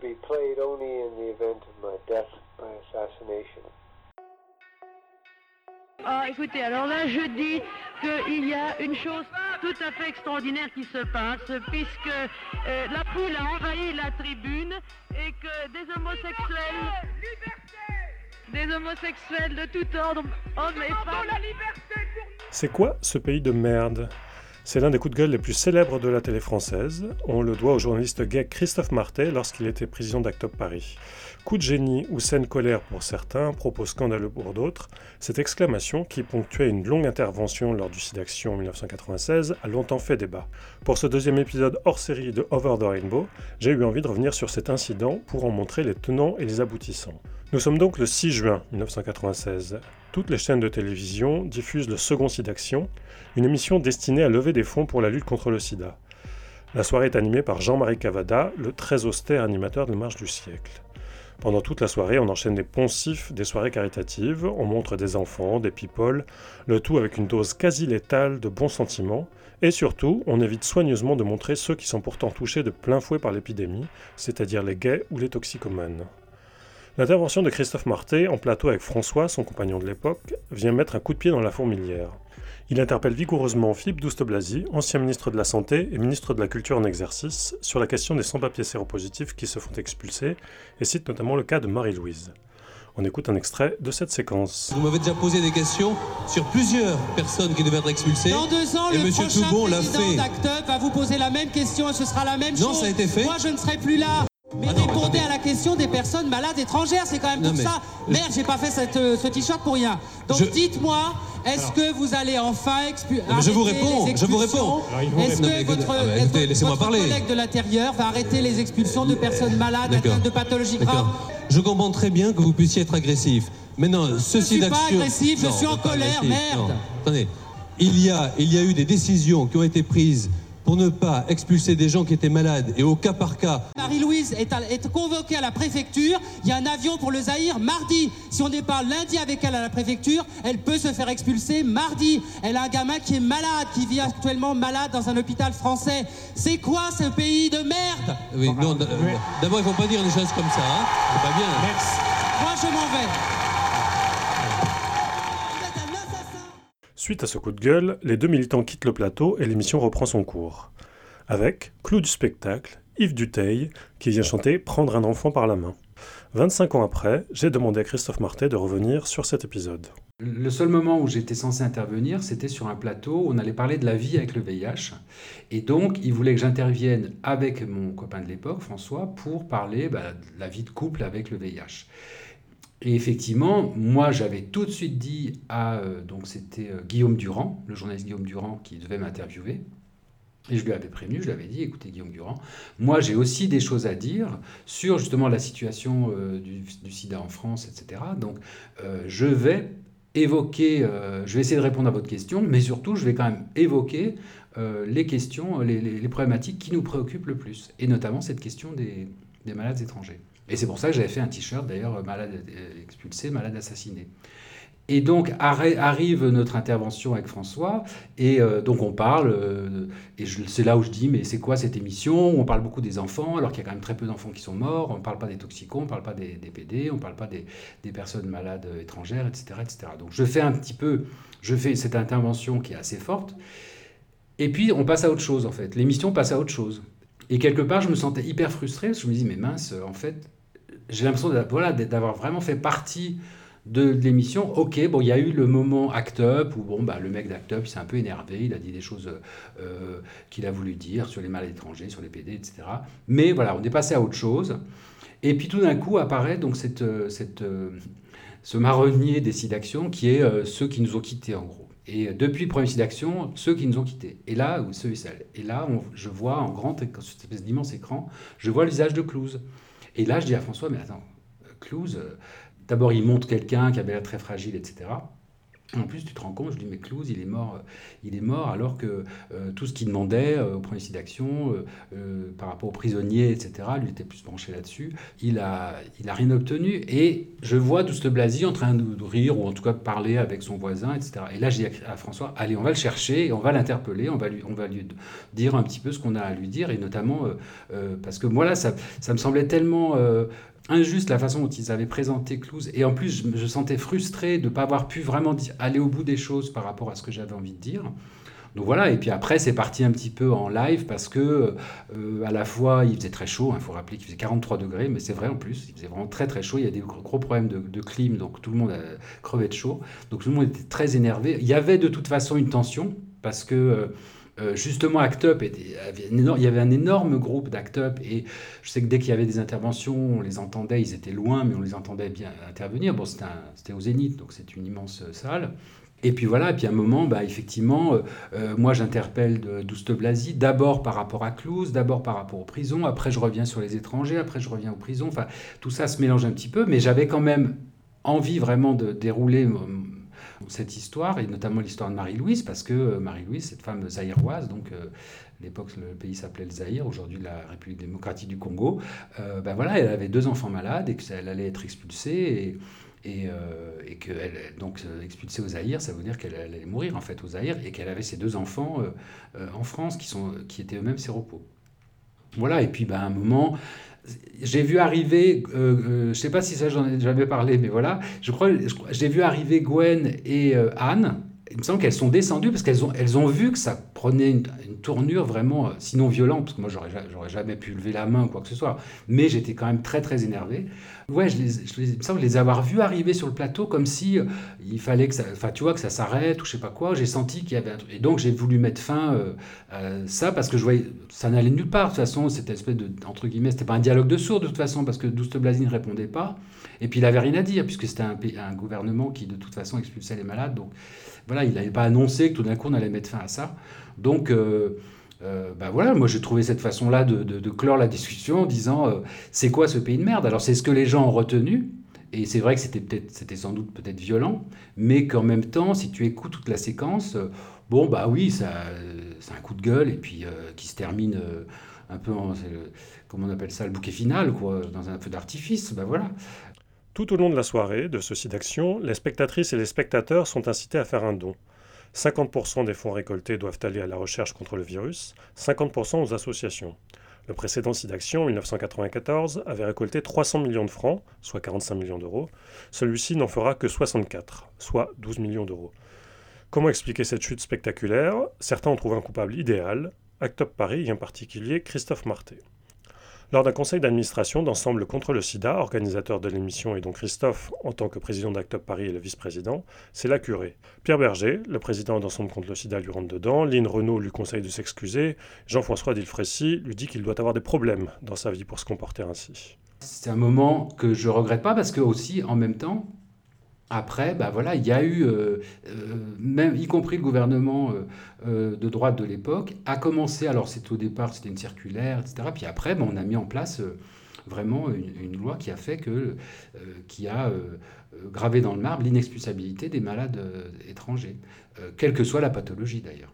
be played only in the event of my death by assassination. Ah, écoutez, alors là, je dis qu'il y a une chose tout à fait extraordinaire qui se passe, puisque euh, la foule a envahi la tribune et que des homosexuels, des homosexuels de tout ordre, hommes et femmes, C'est quoi ce pays de merde? C'est l'un des coups de gueule les plus célèbres de la télé française. On le doit au journaliste gay Christophe Martet lorsqu'il était président d'Actop Paris. Coup de génie ou scène colère pour certains, propos scandaleux pour d'autres, cette exclamation qui ponctuait une longue intervention lors du SIDAction en 1996 a longtemps fait débat. Pour ce deuxième épisode hors série de Over the Rainbow, j'ai eu envie de revenir sur cet incident pour en montrer les tenants et les aboutissants. Nous sommes donc le 6 juin 1996. Toutes les chaînes de télévision diffusent le second SIDAction, une émission destinée à lever des fonds pour la lutte contre le sida. La soirée est animée par Jean-Marie Cavada, le très austère animateur de Marche du siècle. Pendant toute la soirée, on enchaîne des poncifs, des soirées caritatives, on montre des enfants, des people, le tout avec une dose quasi létale de bons sentiments, et surtout, on évite soigneusement de montrer ceux qui sont pourtant touchés de plein fouet par l'épidémie, c'est-à-dire les gays ou les toxicomanes. L'intervention de Christophe Marté, en plateau avec François, son compagnon de l'époque, vient mettre un coup de pied dans la fourmilière. Il interpelle vigoureusement Philippe Douste-Blazy, ancien ministre de la Santé et ministre de la Culture en exercice, sur la question des sans-papiers séropositifs qui se font expulser, et cite notamment le cas de Marie-Louise. On écoute un extrait de cette séquence. Vous m'avez déjà posé des questions sur plusieurs personnes qui devaient être expulsées. Dans deux ans, et le Monsieur prochain Toubon l'a président fait. va vous poser la même question et ce sera la même Non, chose. ça a été fait. Moi, je ne serai plus là. Mais Ah non, répondez à la question des personnes malades étrangères, c'est quand même Non, tout mais- ça. Merde, j'ai pas fait cette, euh, ce t-shirt pour rien. Donc Je- dites-moi, est-ce que vous allez enfin expulser je vous réponds, je vous réponds. Est-ce que votre, ah bah, écoutez, votre parler. collègue de l'intérieur va arrêter les expulsions de personnes malades atteintes de pathologies graves. Je comprends très bien que vous puissiez être agressif. Mais non, ceci suis pas d'action. agressif, je Non, suis en colère, agressif, merde. Attendez, il y, a, il y a eu des décisions qui ont été prises pour ne pas expulser des gens qui étaient malades et au cas par cas. Marie-Louise est, convoquée à la préfecture. Il y a un avion pour le Zaïre mardi. Si on déparle lundi avec elle à la préfecture, elle peut se faire expulser mardi. Elle a un gamin qui est malade, qui vit actuellement malade dans un hôpital français. C'est quoi ce pays de merde? Oui, non, euh, D'abord, il ne faut pas dire des choses comme ça. Hein. C'est pas bien. Moi, je m'en vais. Suite à ce coup de gueule, les deux militants quittent le plateau et l'émission reprend son cours. Avec, clou du spectacle, Yves Duteil, qui vient chanter Prendre un enfant par la main. 25 ans après, j'ai demandé à Christophe Martet de revenir sur cet épisode. Le seul moment où j'étais censé intervenir, c'était sur un plateau où on allait parler de la vie avec le VIH. Et donc, il voulait que j'intervienne avec mon copain de l'époque, François, pour parler bah, de la vie de couple avec le VIH. Et effectivement, moi, j'avais tout de suite dit à. euh, donc, c'était euh, Guillaume Durand, le journaliste Guillaume Durand, qui devait m'interviewer. Et je lui avais prévenu, je lui avais dit, écoutez Guillaume Durand, moi j'ai aussi des choses à dire sur justement la situation euh, du, sida en France, etc. Donc je vais évoquer, je vais essayer de répondre à votre question, mais surtout je vais quand même évoquer les questions, les, problématiques qui nous préoccupent le plus, et notamment cette question des malades étrangers. Et c'est pour ça que j'avais fait un t-shirt d'ailleurs, malade euh, expulsé, malade assassiné. Et donc arri- arrive notre intervention avec François, et euh, donc on parle, euh, et c'est là où je dis, mais c'est quoi cette émission? On parle beaucoup des enfants, alors qu'il y a quand même très peu d'enfants qui sont morts, on ne parle pas des toxicos, on ne parle pas des, PD, on ne parle pas des, personnes malades étrangères, etc., etc. Donc je fais un petit peu, je fais cette intervention qui est assez forte, et puis on passe à autre chose en fait, l'émission passe à autre chose. Et quelque part, je me sentais hyper frustré, parce que je me dis, mais mince, en fait, j'ai l'impression d'avoir vraiment fait partie de l'émission. Ok, bon, il y a eu le moment Act Up où bon, bah, le mec d'Act Up s'est un peu énervé, il a dit des choses euh, qu'il a voulu dire sur les malades étrangers, sur les PD, etc. Mais voilà, on est passé à autre chose. Et puis tout d'un coup apparaît donc cette, euh, cette, euh, ce marronnier des sites d'action qui est ceux qui nous ont quittés en gros. Et depuis le premier site d'action, ceux qui nous ont quittés. Et là, ou ceux et celles. Et là, je vois en grand, sur cette espèce d'immense écran, je vois le visage de Clouse. Et là, je dis à François, mais attends, Clouse, euh, d'abord il montre quelqu'un qui avait l'air très fragile, etc. En plus, tu te rends compte, je dis, mais Clouse, il est mort, euh, il est mort alors que euh, tout ce qu'il demandait euh, au premier site d'action, par rapport aux prisonniers, etc., lui était plus penché là-dessus. Il a, il a rien obtenu. Et je vois Douste Blasi en train de, rire, ou en tout cas de parler avec son voisin, etc. Et là, j'ai dit à François, allez, on va le chercher, on va l'interpeller, on va lui, on va lui dire un petit peu ce qu'on a à lui dire, et notamment parce que moi, là, ça, ça me semblait tellement injuste la façon dont ils avaient présenté Clouse. Et en plus, je sentais frustré de ne pas avoir pu vraiment aller au bout des choses par rapport à ce que j'avais envie de dire. Donc voilà, et puis après, c'est parti un petit peu en live parce que euh, à la fois, il faisait très chaud, il hein, faut rappeler qu'il faisait 43 degrés, mais c'est vrai en plus, il faisait vraiment très très chaud, il y a des gros problèmes de, de clim, donc tout le monde a crevé de chaud, donc tout le monde était très énervé. Il y avait de toute façon une tension parce que... Euh, euh, justement, Act Up, il y avait un énorme groupe d'Act Up et je sais que dès qu'il y avait des interventions, on les entendait, ils étaient loin, mais on les entendait bien intervenir. Bon, c'était au Zénith, donc c'est une immense salle. Et puis voilà, et puis à un moment, bah, effectivement, euh, euh, moi j'interpelle Douste Blasi, d'abord par rapport à Clouse, d'abord par rapport aux prisons, après je reviens sur les étrangers, après je reviens aux prisons, enfin tout ça se mélange un petit peu, mais j'avais quand même envie vraiment de dérouler cette histoire, et notamment l'histoire de Marie-Louise, parce que euh, Marie-Louise, cette femme zaïroise, donc euh, à l'époque le pays s'appelait le Zaïre, aujourd'hui la République démocratique du Congo, euh, ben voilà, elle avait deux enfants malades et qu'elle allait être expulsée. Et, et, donc expulsée au Zaïre, ça veut dire qu'elle allait mourir en fait au Zaïre et qu'elle avait ses deux enfants en France qui, sont, qui étaient eux-mêmes ses repos. Voilà, et puis ben, à un moment, j'ai vu arriver, euh, euh, je sais pas si ça j'en ai jamais parlé, mais voilà, je crois, j'ai vu arriver Gwen et euh, Anne. Il me semble qu'elles sont descendues parce qu'elles ont, elles ont vu que ça prenait une, tournure vraiment, sinon violente, parce que moi j'aurais, j'aurais jamais pu lever la main ou quoi que ce soit, mais j'étais quand même très très énervé. Ouais, je les, il me semble les avoir vus arriver sur le plateau comme si il fallait que ça, enfin tu vois, que ça s'arrête ou je sais pas quoi. J'ai senti qu'il y avait un truc. Et donc j'ai voulu mettre fin à ça parce que je voyais, ça n'allait nulle part. De toute façon, cette espèce de, entre guillemets, c'était pas un dialogue de sourds de toute façon parce que Douste Blasi ne répondait pas. Et puis il avait rien à dire puisque c'était un, gouvernement qui de toute façon expulsait les malades. Donc voilà, il n'avait pas annoncé que tout d'un coup on allait mettre fin à ça. Donc, bah voilà, moi j'ai trouvé cette façon-là de, clore la discussion en disant euh, c'est quoi ce pays de merde? Alors c'est ce que les gens ont retenu. Et c'est vrai que c'était peut-être, c'était sans doute peut-être violent, mais qu'en même temps, si tu écoutes toute la séquence, bon bah oui, c'est un coup de gueule et puis qui se termine un peu en, comment on appelle ça, le bouquet final, quoi, dans un feu d'artifice. Bah voilà. Tout au long de la soirée de ceci d'action, les spectatrices et les spectateurs sont incités à faire un don. 50% des fonds récoltés doivent aller à la recherche contre le virus, 50% aux associations. Le précédent SIDAction, en 1994, avait récolté 300 millions de francs, soit 45 millions d'euros. Celui-ci n'en fera que 64, soit 12 millions d'euros. Comment expliquer cette chute spectaculaire? Certains ont trouvé un coupable idéal, Actop Paris et en particulier Christophe Marté. Lors d'un conseil d'administration d'Ensemble contre le sida, organisateur de l'émission et dont Christophe, en tant que président d'Actop Paris et le vice-président, c'est la curée. Pierre Berger, le président d'Ensemble contre le sida, lui rentre dedans, Lynn Renault lui conseille de s'excuser, Jean-François Dilfrécy lui dit qu'il doit avoir des problèmes dans sa vie pour se comporter ainsi. C'est un moment que je regrette pas parce que aussi, en même temps, après, bah voilà, il y a eu, euh, euh, même y compris le gouvernement euh, de droite de l'époque, a commencé, alors c'est au départ, c'était une circulaire, etc. Puis après, bah, on a mis en place vraiment une, loi qui a fait que, qui a gravé dans le marbre l'inexpulsabilité des malades étrangers, quelle que soit la pathologie d'ailleurs.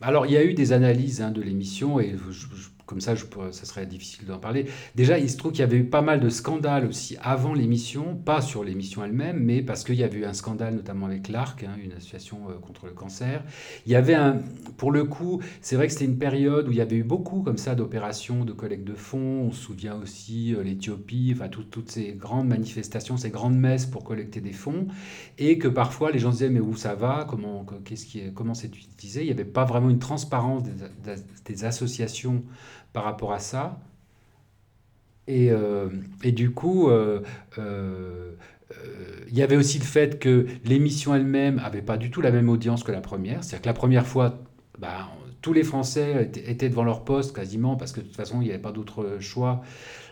Alors, il y a eu des analyses hein, de l'émission, et je comme ça, je ça serait difficile d'en parler. Déjà, il se trouve qu'il y avait eu pas mal de scandales aussi avant l'émission, pas sur l'émission elle-même, mais parce qu'il y avait eu un scandale notamment avec l'ARC, hein, une association euh, contre le cancer. Il y avait un, pour le coup, c'est vrai que c'était une période où il y avait eu beaucoup comme ça d'opérations de collecte de fonds. On se souvient aussi euh, l'Éthiopie, enfin toutes ces grandes manifestations, ces grandes messes pour collecter des fonds, et que parfois les gens disaient mais où ça va, comment, qu'est-ce qui comment c'est utilisé? Il n'y avait pas vraiment une transparence des associations par rapport à ça. Et, euh, du coup, euh, euh, il y avait aussi le fait que l'émission elle-même n'avait pas du tout la même audience que la première. C'est-à-dire que la première fois, bah, tous les Français étaient devant leur poste quasiment, parce que de toute façon, il n'y avait pas d'autre choix.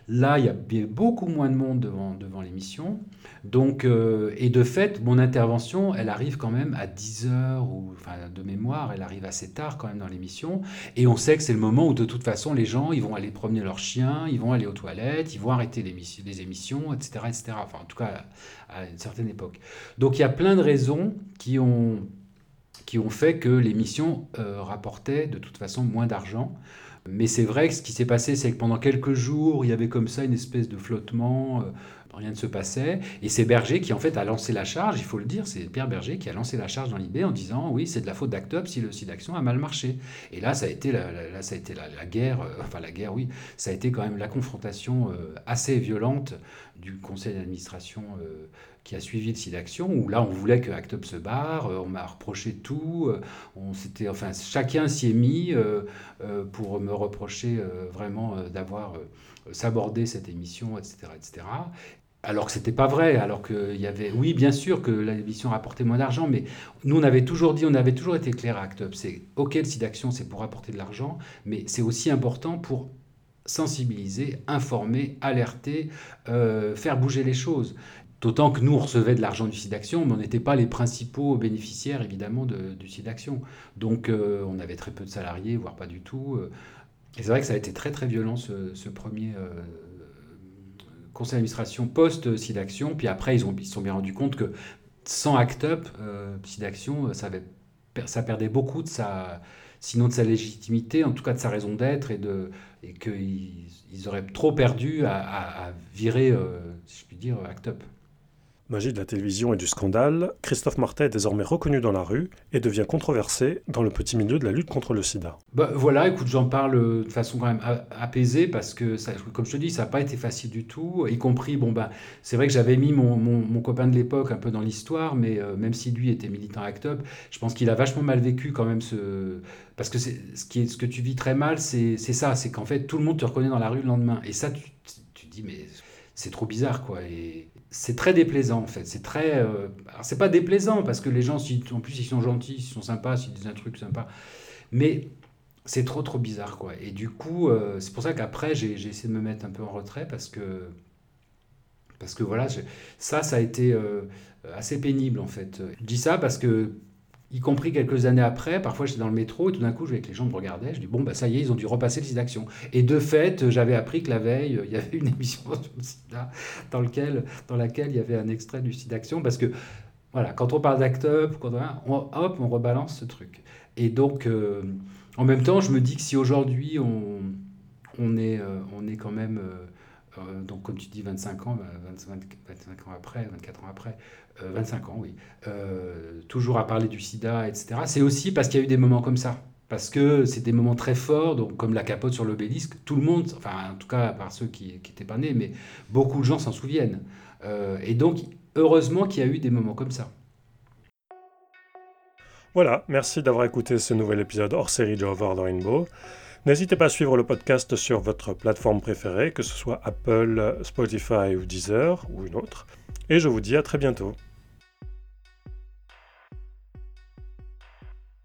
Là, il y a beaucoup moins de monde devant, devant l'émission. Donc, euh, et de fait, mon intervention, elle arrive quand même à 10 heures, ou, enfin, de mémoire, elle arrive assez tard quand même dans l'émission. Et on sait que c'est le moment où, de toute façon, les gens, ils vont aller promener leurs chiens, ils vont aller aux toilettes, ils vont arrêter les émissions, etc., etc. Enfin, en tout cas, à une certaine époque. Donc, il y a plein de raisons qui ont, qui ont fait que l'émission euh, rapportait de toute façon moins d'argent. Mais c'est vrai que ce qui s'est passé, c'est que pendant quelques jours, il y avait comme ça une espèce de flottement, euh, rien ne se passait. Et c'est Berger qui, en fait, a lancé la charge, il faut le dire, c'est Pierre Berger qui a lancé la charge dans l'IB en disant oui, c'est de la faute d'Actop si le site d'action a mal marché. Et là, ça a été la, là, ça a été la, guerre, euh, enfin la guerre, oui, ça a été quand même la confrontation assez violente du conseil d'administration qui a suivi le site d'action, où là on voulait que Actop se barre, on m'a reproché tout, on s'était, enfin chacun s'y est mis pour me reprocher vraiment d'avoir sabordé cette émission, etc., etc. Alors que c'était pas vrai, alors qu'il y avait, oui, bien sûr que l'émission rapportait moins d'argent, mais nous on avait toujours dit, on avait toujours été clair à Actop, c'est ok le site d'action c'est pour apporter de l'argent, mais c'est aussi important pour sensibiliser, informer, alerter, faire bouger les choses. D'autant que nous, on recevait de l'argent du site d'action, mais on n'était pas les principaux bénéficiaires, évidemment, du site d'action. Donc, euh, on avait très peu de salariés, voire pas du tout. Euh. Et c'est vrai que ça a été très, très violent, ce, premier euh, conseil d'administration post-site d'action. Puis après, ils, se sont bien rendus compte que sans ACT-UP, site d'action, ça, perdait beaucoup de sa sinon de sa légitimité, en tout cas de sa raison d'être, et, qu'ils ils auraient trop perdu à, virer, si je puis dire, ACT-UP. Magie de la télévision et du scandale, Christophe Martet est désormais reconnu dans la rue et devient controversé dans le petit milieu de la lutte contre le sida. Bah, voilà, écoute, j'en parle de façon quand même apaisée parce que, comme je te dis, ça n'a pas été facile du tout, y compris, bon, bah, c'est vrai que j'avais mis mon, mon, copain de l'époque un peu dans l'histoire, mais euh, même si lui était militant ACT UP, je pense qu'il a vachement mal vécu quand même ce. Parce que ce, qui est, ce que tu vis très mal, c'est ça, c'est qu'en fait, tout le monde te reconnaît dans la rue le lendemain. Et ça, tu, tu te dis, mais c'est trop bizarre, quoi. Et c'est très déplaisant, en fait. C'est très. Euh, c'est pas déplaisant, parce que les gens, en plus, ils sont gentils, ils sont sympas, ils disent un truc sympa. Mais c'est trop, trop bizarre, quoi. Et du coup, euh, c'est pour ça qu'après, j'ai, essayé de me mettre un peu en retrait, parce que. Parce que voilà, ça, ça a été euh, assez pénible, en fait. Je dis ça parce que y compris quelques années après, parfois j'étais dans le métro et tout d'un coup, je voyais que les gens me regardaient. Je dis, bon, bah ça y est, ils ont dû repasser le site d'action. Et de fait, j'avais appris que la veille, il y avait une émission sur dans, dans laquelle il y avait un extrait du site d'action. Parce que, voilà, quand on parle d'ACT-UP, on, hop, on rebalance ce truc. Et donc, euh, en même temps, je me dis que si aujourd'hui, on, on, est, euh, on est quand même. Euh, donc, comme tu dis, 25 ans, 25, bah, 25 ans après, 24 ans après, 25 euh, ans, oui, euh, toujours à parler du sida, etc. C'est aussi parce qu'il y a eu des moments comme ça. Parce que c'est des moments très forts, comme la capote sur l'obélisque, tout le monde, enfin en tout cas par ceux qui n'étaient pas nés, mais beaucoup de gens s'en souviennent. Euh, et donc, heureusement qu'il y a eu des moments comme ça. Voilà, merci d'avoir écouté ce nouvel épisode hors série de Over the Rainbow. N'hésitez pas à suivre le podcast sur votre plateforme préférée, que ce soit Apple, Spotify ou Deezer ou une autre. Et je vous dis à très bientôt.